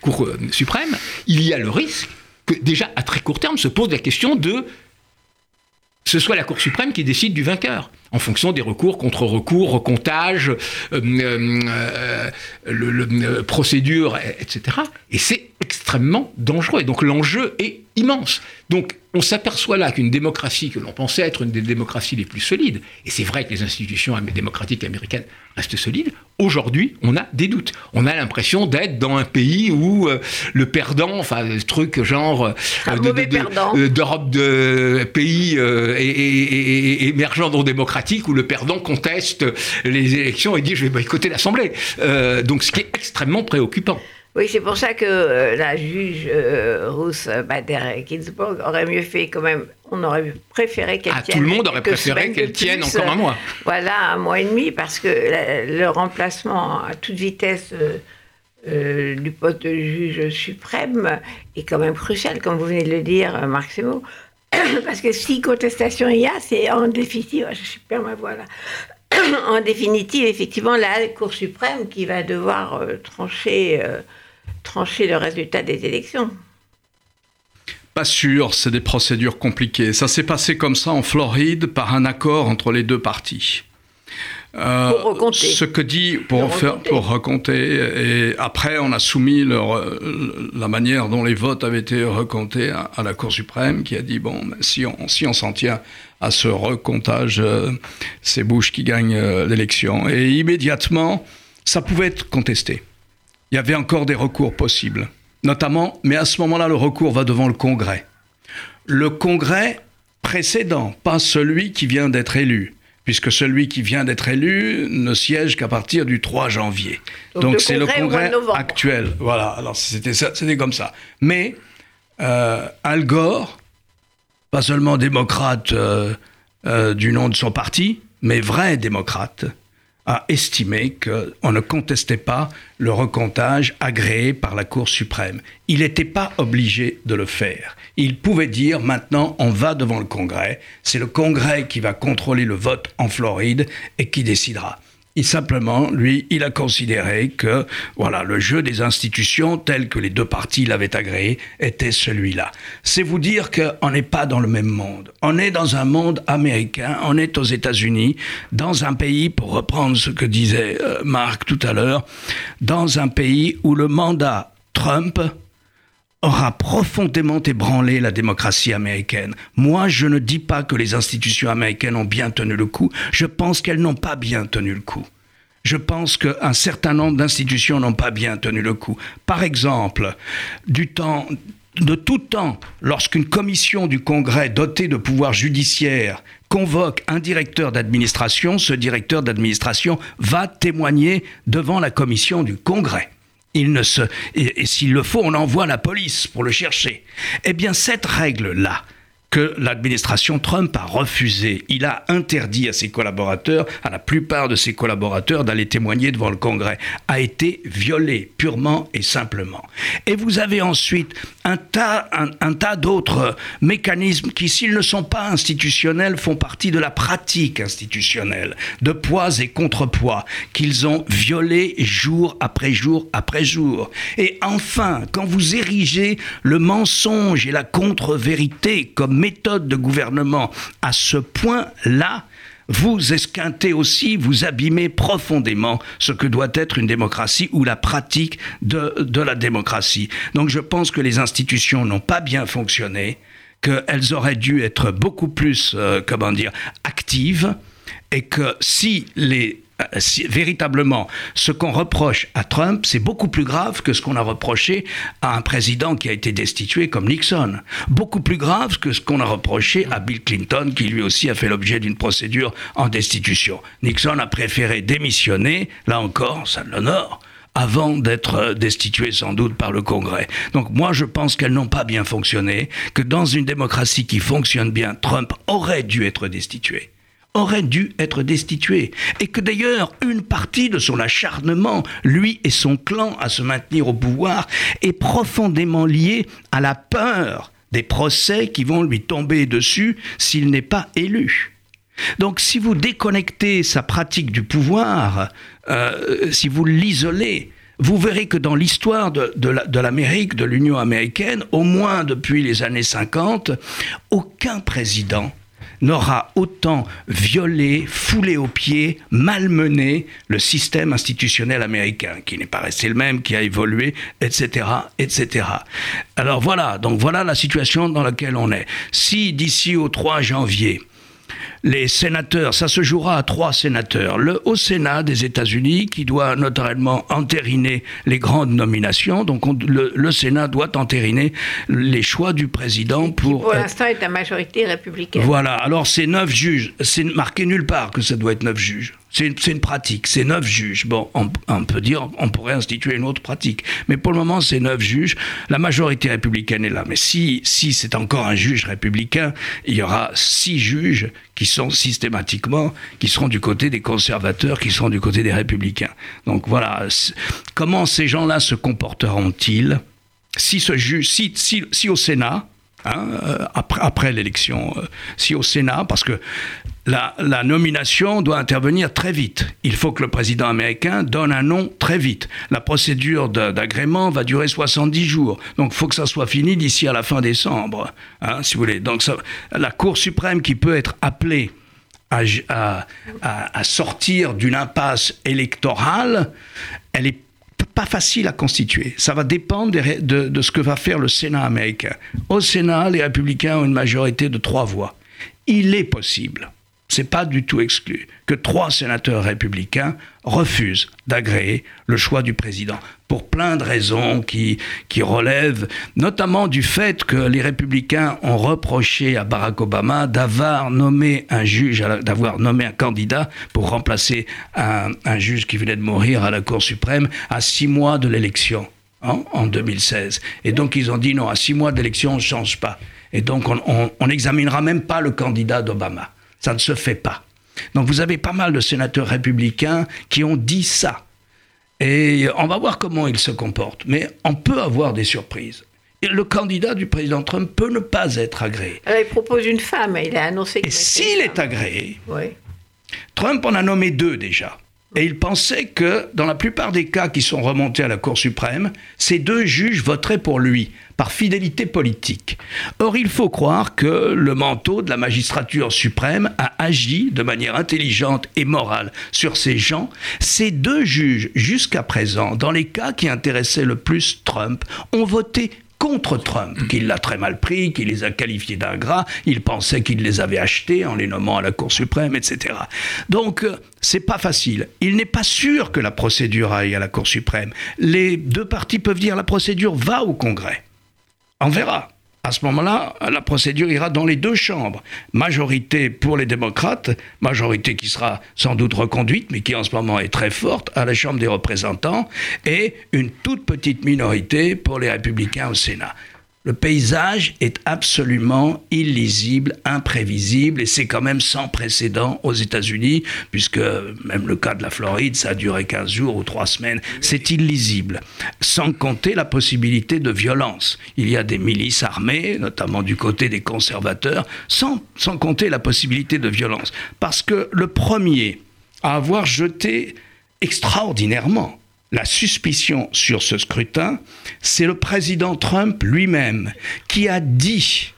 Cour suprême, il y a le risque que déjà à très court terme se pose la question de ce soit la Cour suprême qui décide du vainqueur, en fonction des recours, contre-recours, recomptage, euh, euh, euh, procédure, etc. Et c'est extrêmement dangereux. Et donc l'enjeu est immense. Donc on s'aperçoit là qu'une démocratie que l'on pensait être une des démocraties les plus solides, et c'est vrai que les institutions démocratiques américaines restent solides, aujourd'hui on a des doutes. On a l'impression d'être dans un pays où euh, le perdant, enfin ce truc genre euh, euh, d'Europe de pays euh, et, non démocratiques où le perdant conteste les élections et dit je vais boycotter l'Assemblée. Euh, donc ce qui est extrêmement préoccupant. Oui, c'est pour ça que euh, la juge euh, Ruth Bader Ginsburg aurait mieux fait quand même. On aurait préféré qu'elle Ah, tienne. tout le monde aurait préféré qu'elle tienne plus, encore un mois. Voilà, un mois et demi, parce que la- le remplacement à toute vitesse euh, euh, du poste de juge suprême est quand même crucial, comme vous venez de le dire, euh, Marc Semo. Parce que si contestation il y a, c'est en définitive, je perds ma voix là, en définitive, effectivement, la Cour suprême qui va devoir euh, trancher, euh, trancher le résultat des élections. Pas sûr, c'est des procédures compliquées. Ça s'est passé comme ça en Floride par un accord entre les deux parties. Euh, Pour recompter. Ce que dit pour Pour faire recompter. pour recompter et après on a soumis leur- la manière dont les votes avaient été recomptés à, à la Cour suprême qui a dit bon ben, si on si on s'en tient à ce recomptage euh, c'est Bush qui gagne euh, l'élection et immédiatement ça pouvait être contesté. Il y avait encore des recours possibles notamment mais à ce moment-là le recours va devant le Congrès le Congrès précédent, pas celui qui vient d'être élu, puisque celui qui vient d'être élu ne siège qu'à partir du 3 janvier. Donc c'est le Congrès actuel. Voilà, alors c'était comme ça. Mais euh, Al Gore, pas seulement démocrate euh, euh, du nom de son parti, mais vrai démocrate, a estimé qu'on ne contestait pas le recomptage agréé par la Cour suprême. Il n'était pas obligé de le faire. Il pouvait dire maintenant on va devant le Congrès, c'est le Congrès qui va contrôler le vote en Floride et qui décidera. Simplement, lui, il a considéré que voilà, le jeu des institutions tel que les deux parties l'avaient agréé était celui-là. C'est vous dire qu'on n'est pas dans le même monde. On est dans un monde américain, on est aux États-Unis, dans un pays, pour reprendre ce que disait euh, Marc tout à l'heure, dans un pays où le mandat Trump aura profondément ébranlé la démocratie américaine. Moi, je ne dis pas que les institutions américaines ont bien tenu le coup, je pense qu'elles n'ont pas bien tenu le coup. Je pense qu'un certain nombre d'institutions n'ont pas bien tenu le coup. Par exemple, du temps de tout temps, lorsqu'une commission du Congrès dotée de pouvoirs judiciaires convoque un directeur d'administration, ce directeur d'administration va témoigner devant la commission du Congrès. Et s'il le faut, on envoie la police pour le chercher. Eh bien, cette règle-là, que l'administration Trump a refusé. Il a interdit à ses collaborateurs, à la plupart de ses collaborateurs, d'aller témoigner devant le Congrès, a été violé purement et simplement. Et vous avez ensuite un tas, un, tas d'autres mécanismes qui, s'ils ne sont pas institutionnels, font partie de la pratique institutionnelle, de poids et contrepoids, qu'ils ont violés jour après jour après jour. Et enfin, quand vous érigez le mensonge et la contre-vérité comme méthode de gouvernement à ce point-là, vous esquintez aussi, vous abîmez profondément ce que doit être une démocratie ou la pratique de, la démocratie. Donc je pense que les institutions n'ont pas bien fonctionné, qu'elles auraient dû être beaucoup plus, euh, comment dire, actives, et que si les euh, véritablement, ce qu'on reproche à Trump, c'est beaucoup plus grave que ce qu'on a reproché à un président qui a été destitué comme Nixon. Beaucoup plus grave que ce qu'on a reproché à Bill Clinton, qui lui aussi a fait l'objet d'une procédure en destitution. Nixon a préféré démissionner, là encore, ça l'honore, avant d'être destitué sans doute par le Congrès. Donc moi je pense qu'elles n'ont pas bien fonctionné, que dans une démocratie qui fonctionne bien, Trump aurait dû être destitué aurait dû être destitué. Et que d'ailleurs, une partie de son acharnement, lui et son clan, à se maintenir au pouvoir, est profondément liée à la peur des procès qui vont lui tomber dessus s'il n'est pas élu. Donc si vous déconnectez sa pratique du pouvoir, euh, si vous l'isolez, vous verrez que dans l'histoire de, de l'Amérique, de l'Union américaine, au moins depuis les années 50, aucun président n'aura autant violé, foulé aux pieds, malmené le système institutionnel américain, qui n'est pas resté le même, qui a évolué, etc., etc. Alors voilà, donc voilà la situation dans laquelle on est. Si d'ici au 3 janvier, les sénateurs, ça se jouera à trois sénateurs. Le Haut Sénat des États-Unis, qui doit notamment entériner les grandes nominations. Donc le, Sénat doit entériner les choix du président pour... pour l'instant est à majorité républicaine. Voilà, alors c'est neuf juges. C'est marqué nulle part que ça doit être neuf juges. C'est une, pratique, c'est neuf juges. Bon, on, peut dire, on pourrait instituer une autre pratique. Mais pour le moment, c'est neuf juges. La majorité républicaine est là. Mais si, si c'est encore un juge républicain, il y aura six juges qui sont systématiquement, qui seront du côté des conservateurs, qui seront du côté des républicains. Donc voilà, comment ces gens-là se comporteront-ils si, ce juge, si, au Sénat, Hein, euh, après, après l'élection, euh, si au Sénat, parce que la, nomination doit intervenir très vite. Il faut que le président américain donne un nom très vite. La procédure d'agrément va durer 70 jours. Donc il faut que ça soit fini d'ici à la fin décembre, hein, si vous voulez. Donc ça, la Cour suprême qui peut être appelée à, sortir d'une impasse électorale, elle est pas facile à constituer. Ça va dépendre de, ce que va faire le Sénat américain. Au Sénat, les républicains ont une majorité de trois voix. Il est possible c'est pas du tout exclu que trois sénateurs républicains refusent d'agréer le choix du président pour plein de raisons qui, qui relèvent notamment du fait que les républicains ont reproché à Barack Obama d'avoir nommé un juge, d'avoir nommé un candidat pour remplacer un, un, juge qui venait de mourir à la Cour suprême à six mois de l'élection. Hein, en 2016. Et donc ils ont dit non, à six mois d'élection, on ne change pas. Et donc on n'examinera même pas le candidat d'Obama. Ça ne se fait pas. Donc vous avez pas mal de sénateurs républicains qui ont dit ça. Et on va voir comment ils se comportent. Mais on peut avoir des surprises. Et le candidat du président Trump peut ne pas être agréé. il propose une femme, il a annoncé Et s'il est agréé, Trump en a nommé deux déjà. Et il pensait que, dans la plupart des cas qui sont remontés à la Cour suprême, ces deux juges voteraient pour lui, par fidélité politique. Or, il faut croire que le manteau de la magistrature suprême a agi de manière intelligente et morale sur ces gens. Ces deux juges, jusqu'à présent, dans les cas qui intéressaient le plus Trump, ont voté contre Trump, qu'il l'a très mal pris, qu'il les a qualifiés d'ingrats, il pensait qu'il les avait achetés en les nommant à la Cour suprême, etc. Donc, euh, c'est pas facile. Il n'est pas sûr que la procédure aille à la Cour suprême. Les deux partis peuvent dire la procédure va au Congrès. On verra. À ce moment-là, la procédure ira dans les deux chambres. Majorité pour les démocrates, majorité qui sera sans doute reconduite, mais qui en ce moment est très forte, à la Chambre des représentants, et une toute petite minorité pour les républicains au Sénat le paysage est absolument illisible, imprévisible, et c'est quand même sans précédent aux États-Unis, puisque même le cas de la Floride, ça a duré 15 jours ou 3 semaines, c'est illisible. Sans compter la possibilité de violence. Il y a des milices armées, notamment du côté des conservateurs, sans, sans compter la possibilité de violence. Parce que le premier à avoir jeté extraordinairement la suspicion sur ce scrutin, c'est le président Trump lui-même qui a dit,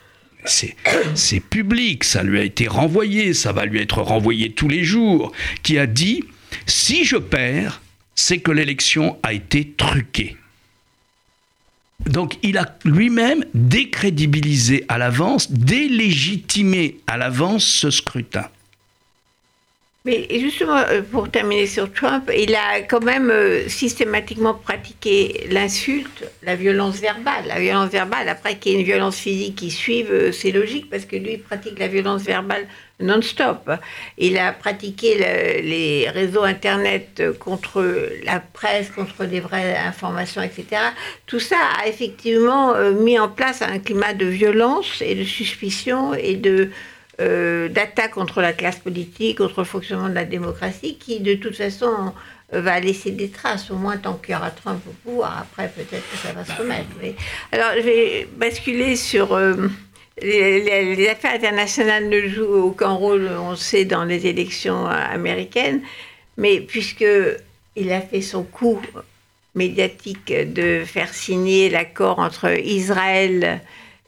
c'est public, ça lui a été renvoyé, ça va lui être renvoyé tous les jours, qui a dit, si je perds, c'est que l'élection a été truquée. Donc il a lui-même décrédibilisé à l'avance, délégitimé à l'avance ce scrutin. Mais justement, euh, pour terminer sur Trump, il a quand même euh, systématiquement pratiqué l'insulte, la violence verbale. La violence verbale, après qu'il y ait une violence physique qui suive, euh, c'est logique parce que lui, il pratique la violence verbale non-stop. Il a pratiqué les réseaux Internet contre la presse, contre les vraies informations, etc. Tout ça a effectivement mis en place un climat de violence et de suspicion et de d'attaque contre la classe politique, contre le fonctionnement de la démocratie, qui de toute façon euh, va laisser des traces, au moins tant qu'il y aura Trump au pouvoir. Après, peut-être que ça va se remettre. Alors, je vais basculer sur. Euh, les, affaires internationales ne jouent aucun rôle, on sait, dans les élections américaines, mais puisque il a fait son coup médiatique de faire signer l'accord entre Israël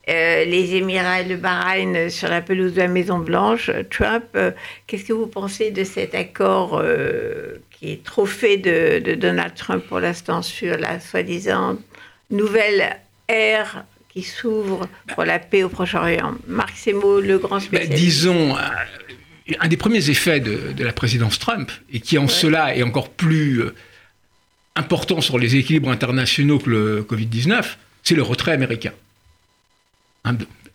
euh, les Émirats et le Bahreïn sur la pelouse de la Maison Blanche, Trump, euh, qu'est-ce que vous pensez de cet accord euh, qui est trop fait de, Donald Trump pour l'instant sur la soi-disant nouvelle ère qui s'ouvre pour la paix au Proche-Orient? Marc Semo, le grand ben, spécialiste. disons, un des premiers effets de, la présidence Trump, et qui en cela est encore plus important sur les équilibres internationaux que le Covid-19, c'est le retrait américain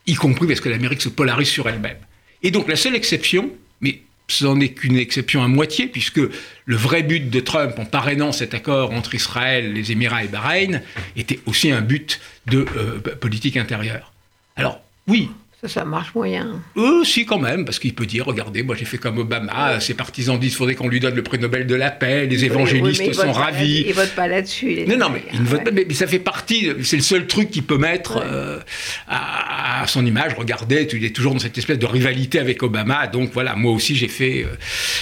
y compris parce que l'Amérique se polarise sur elle-même. Et donc la seule exception, mais ce n'en est qu'une exception à moitié, puisque le vrai but de Trump en parrainant cet accord entre Israël, les Émirats et Bahreïn était aussi un but de euh, politique intérieure. Alors oui, ça, marche moyen. Euh, si, quand même, parce qu'il peut dire regardez, moi j'ai fait comme Obama, ses partisans disent qu'il faudrait qu'on lui donne le prix Nobel de la paix, les évangélistes sont ravis. Ils ne votent pas là-dessus. Non, non, mais, ne pas, mais, ça fait partie, c'est le seul truc qu'il peut mettre euh, à, son image. Regardez, il est toujours dans cette espèce de rivalité avec Obama, donc voilà, moi aussi j'ai fait euh,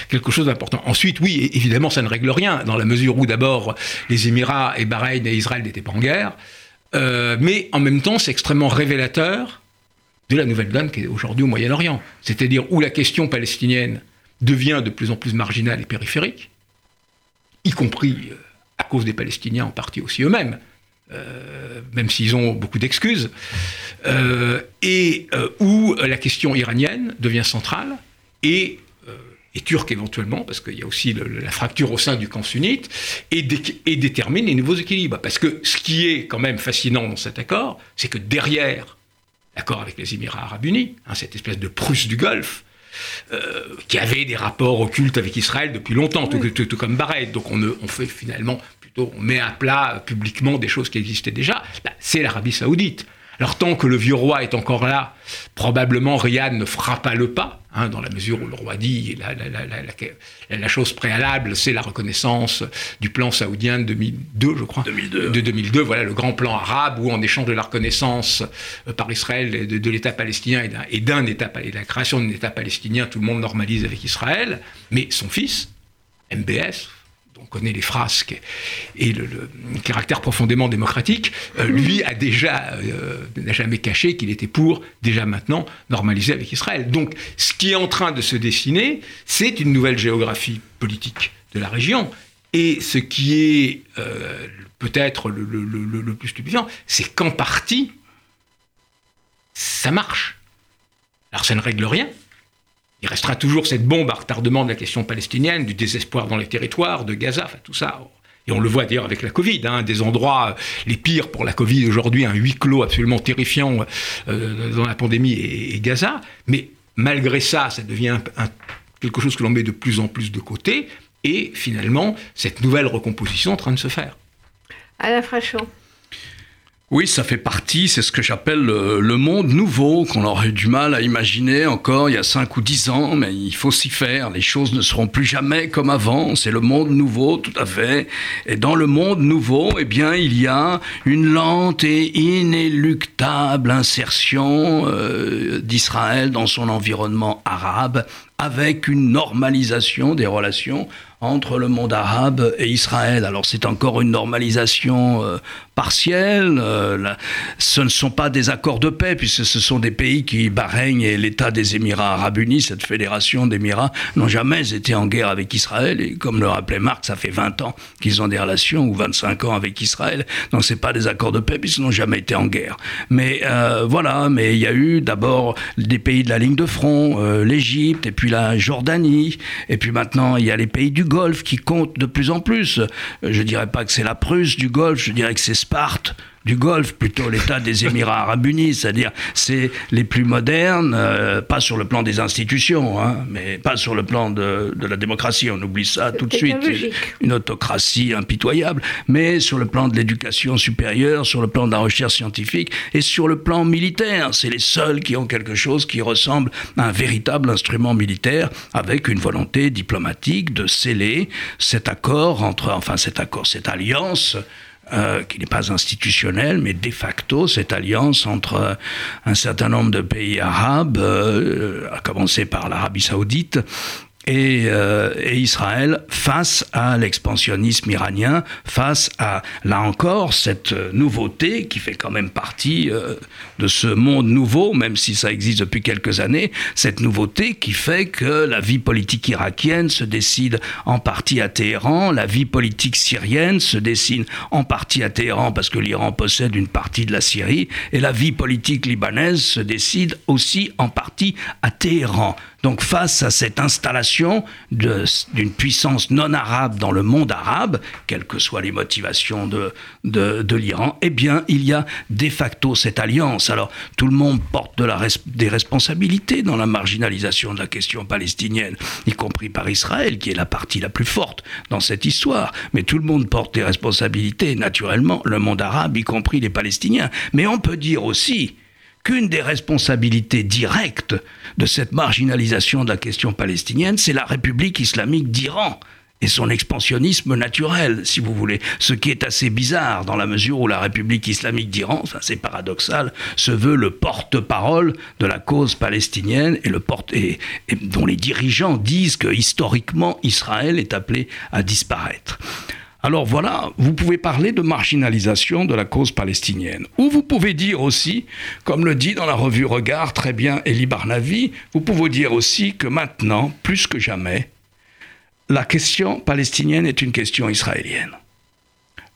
quelque chose d'important. Ensuite, oui, évidemment, ça ne règle rien, dans la mesure où d'abord les Émirats et Bahreïn et Israël n'étaient pas en guerre, mais en même temps, c'est extrêmement révélateur de la nouvelle donne qui est aujourd'hui au Moyen-Orient. C'est-à-dire où la question palestinienne devient de plus en plus marginale et périphérique, y compris euh, à cause des Palestiniens en partie aussi eux-mêmes, euh, même s'ils ont beaucoup d'excuses, euh, et où la question iranienne devient centrale, et, turque éventuellement, parce qu'il y a aussi la fracture au sein du camp sunnite, et détermine les nouveaux équilibres. Parce que ce qui est quand même fascinant dans cet accord, c'est que derrière d'accord avec les Émirats arabes unis, hein, cette espèce de Prusse du Golfe, euh, qui avait des rapports occultes avec Israël depuis longtemps, tout, comme Bahreïn. Donc on, on, fait finalement, plutôt, on met à plat publiquement des choses qui existaient déjà. C'est l'Arabie saoudite. Alors tant que le vieux roi est encore là, probablement Riyad ne fera pas le pas, hein, dans la mesure où le roi dit la, la, la, chose préalable, c'est la reconnaissance du plan saoudien de 2002, je crois. 2002. De 2002, voilà le grand plan arabe où en échange de la reconnaissance euh, par Israël de, l'État palestinien et d'un État et de la création d'un État palestinien, tout le monde normalise avec Israël. Mais son fils, MBS, on connaît les frasques et le, caractère profondément démocratique, euh, lui a déjà, euh, n'a jamais caché qu'il était pour, déjà maintenant, normaliser avec Israël. Donc, ce qui est en train de se dessiner, c'est une nouvelle géographie politique de la région. Et ce qui est euh, peut-être le, le, plus stupéfiant, c'est qu'en partie, ça marche. Alors, ça ne règle rien, il restera toujours cette bombe à retardement de la question palestinienne, du désespoir dans les territoires, de Gaza, enfin tout ça. Et on le voit d'ailleurs avec la Covid, hein, des endroits les pires pour la Covid aujourd'hui, un huis clos absolument terrifiant dans la pandémie et, Gaza. Mais malgré ça, ça devient quelque chose que l'on met de plus en plus de côté. Et finalement, cette nouvelle recomposition en train de se faire. Alain Frachon. Oui, ça fait partie, c'est ce que j'appelle le, monde nouveau, qu'on aurait eu du mal à imaginer encore il y a 5 ou 10 ans, mais il faut s'y faire. Les choses ne seront plus jamais comme avant, c'est le monde nouveau, tout à fait. Et dans le monde nouveau, eh bien, il y a une lente et inéluctable insertion euh, d'Israël dans son environnement arabe, avec une normalisation des relations entre le monde arabe et Israël. Alors c'est encore une normalisation euh, partielle. Euh, ce ne sont pas des accords de paix, puisque ce sont des pays qui, Bahreïn et l'État des Émirats arabes unis, cette fédération d'Émirats, n'ont jamais été en guerre avec Israël. Et comme le rappelait Marc, ça fait 20 ans qu'ils ont des relations, ou 25 ans avec Israël. Donc c'est pas des accords de paix, puisqu'ils n'ont jamais été en guerre. Mais euh, voilà, mais il y a eu d'abord des pays de la ligne de front, l'Égypte, et puis la Jordanie, et puis maintenant il y a les pays du Golfe qui comptent de plus en plus. Je dirais pas que c'est la Prusse du Golfe, je dirais que c'est Sparte du Golfe, plutôt l'État des Émirats arabes unis, c'est-à-dire c'est les plus modernes, euh, pas sur le plan des institutions, hein, mais pas sur le plan de, la démocratie, on oublie ça tout de suite, une autocratie impitoyable, mais sur le plan de l'éducation supérieure, sur le plan de la recherche scientifique et sur le plan militaire. C'est les seuls qui ont quelque chose qui ressemble à un véritable instrument militaire avec une volonté diplomatique de sceller cet accord entre, enfin cet accord, cette alliance euh, qui n'est pas institutionnelle, mais de facto, cette alliance entre un certain nombre de pays arabes, euh, à commencer par l'Arabie saoudite, euh, et, Israël face à l'expansionnisme iranien, face à, là encore, cette nouveauté qui fait quand même partie euh, de ce monde nouveau, même si ça existe depuis quelques années, cette nouveauté qui fait que la vie politique irakienne se décide en partie à Téhéran, la vie politique syrienne se dessine en partie à Téhéran parce que l'Iran possède une partie de la Syrie, et la vie politique libanaise se décide aussi en partie à Téhéran. Donc face à cette installation d'une puissance non arabe dans le monde arabe, quelles que soient les motivations de, l'Iran, eh bien il y a de facto cette alliance. Alors tout le monde porte des responsabilités dans la marginalisation de la question palestinienne, y compris par Israël, qui est la partie la plus forte dans cette histoire. Mais tout le monde porte des responsabilités, naturellement, le monde arabe, y compris les Palestiniens. Mais on peut dire aussi qu'une des responsabilités directes de cette marginalisation de la question palestinienne, c'est la République islamique d'Iran et son expansionnisme naturel, si vous voulez. Ce qui est assez bizarre dans la mesure où la République islamique d'Iran, ça c'est paradoxal, se veut le porte-parole de la cause palestinienne et, et dont les dirigeants disent que historiquement Israël est appelé à disparaître. Alors voilà, vous pouvez parler de marginalisation de la cause palestinienne. Ou vous pouvez dire aussi, comme le dit dans la revue Regard très bien Elie Barnavi, vous pouvez dire aussi que maintenant, plus que jamais, la question palestinienne est une question israélienne.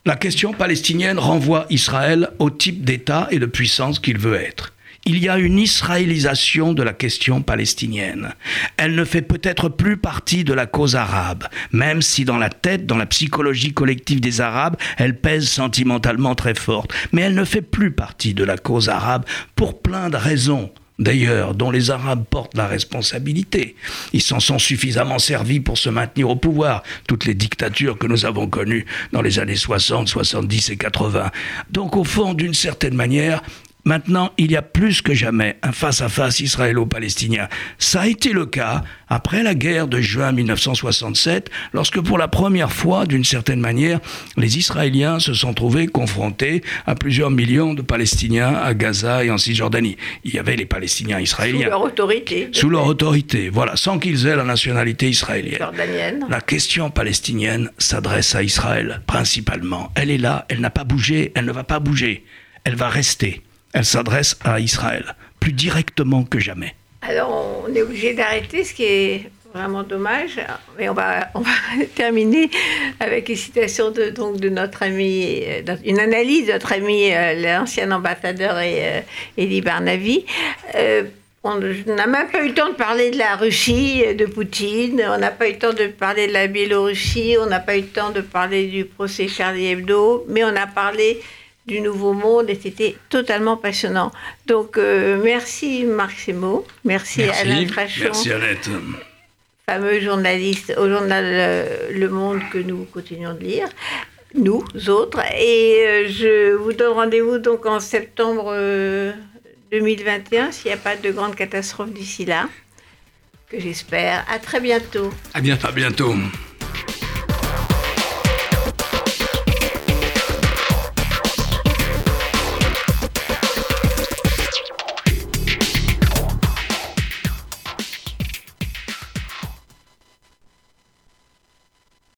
La question palestinienne renvoie Israël au type d'État et de puissance qu'il veut être il y a une israélisation de la question palestinienne. Elle ne fait peut-être plus partie de la cause arabe, même si dans la tête, dans la psychologie collective des Arabes, elle pèse sentimentalement très forte. Mais elle ne fait plus partie de la cause arabe pour plein de raisons d'ailleurs, dont les Arabes portent la responsabilité. Ils s'en sont suffisamment servis pour se maintenir au pouvoir, toutes les dictatures que nous avons connues dans les années 60, 70 et 80. Donc au fond, d'une certaine manière, Maintenant, il y a plus que jamais un face-à-face israélo-palestinien. Ça a été le cas après la guerre de juin 1967, lorsque pour la première fois, d'une certaine manière, les Israéliens se sont trouvés confrontés à plusieurs millions de Palestiniens à Gaza et en Cisjordanie. Il y avait les Palestiniens israéliens. Sous leur autorité. Sous leur autorité, voilà, sans qu'ils aient la nationalité israélienne. Jordanienne. La question palestinienne s'adresse à Israël, principalement. Elle est là, elle n'a pas bougé, elle ne va pas bouger, elle va rester elle s'adresse à Israël, plus directement que jamais. Alors on est obligé d'arrêter, ce qui est vraiment dommage. Mais on va, terminer avec une citation de, notre ami, euh, une analyse de notre ami, euh, l'ancien ambassadeur euh, Elie Barnavi. On n'a même pas eu le temps de parler de la Russie, de Poutine, on n'a pas eu le temps de parler de la Biélorussie, on n'a pas eu le temps de parler du procès Charlie Hebdo, mais on a parlé du Nouveau Monde et c'était totalement passionnant. Donc euh, merci Marc Semo, merci, Merci. Alain Frachon, Merci Annette. fameux journaliste au journal euh, Le Monde que nous continuons de lire, nous autres. Et euh, je vous donne rendez-vous donc en septembre euh, 2021 s'il n'y a pas de grande catastrophe d'ici là, que j'espère. À très bientôt. À bientôt. À bientôt.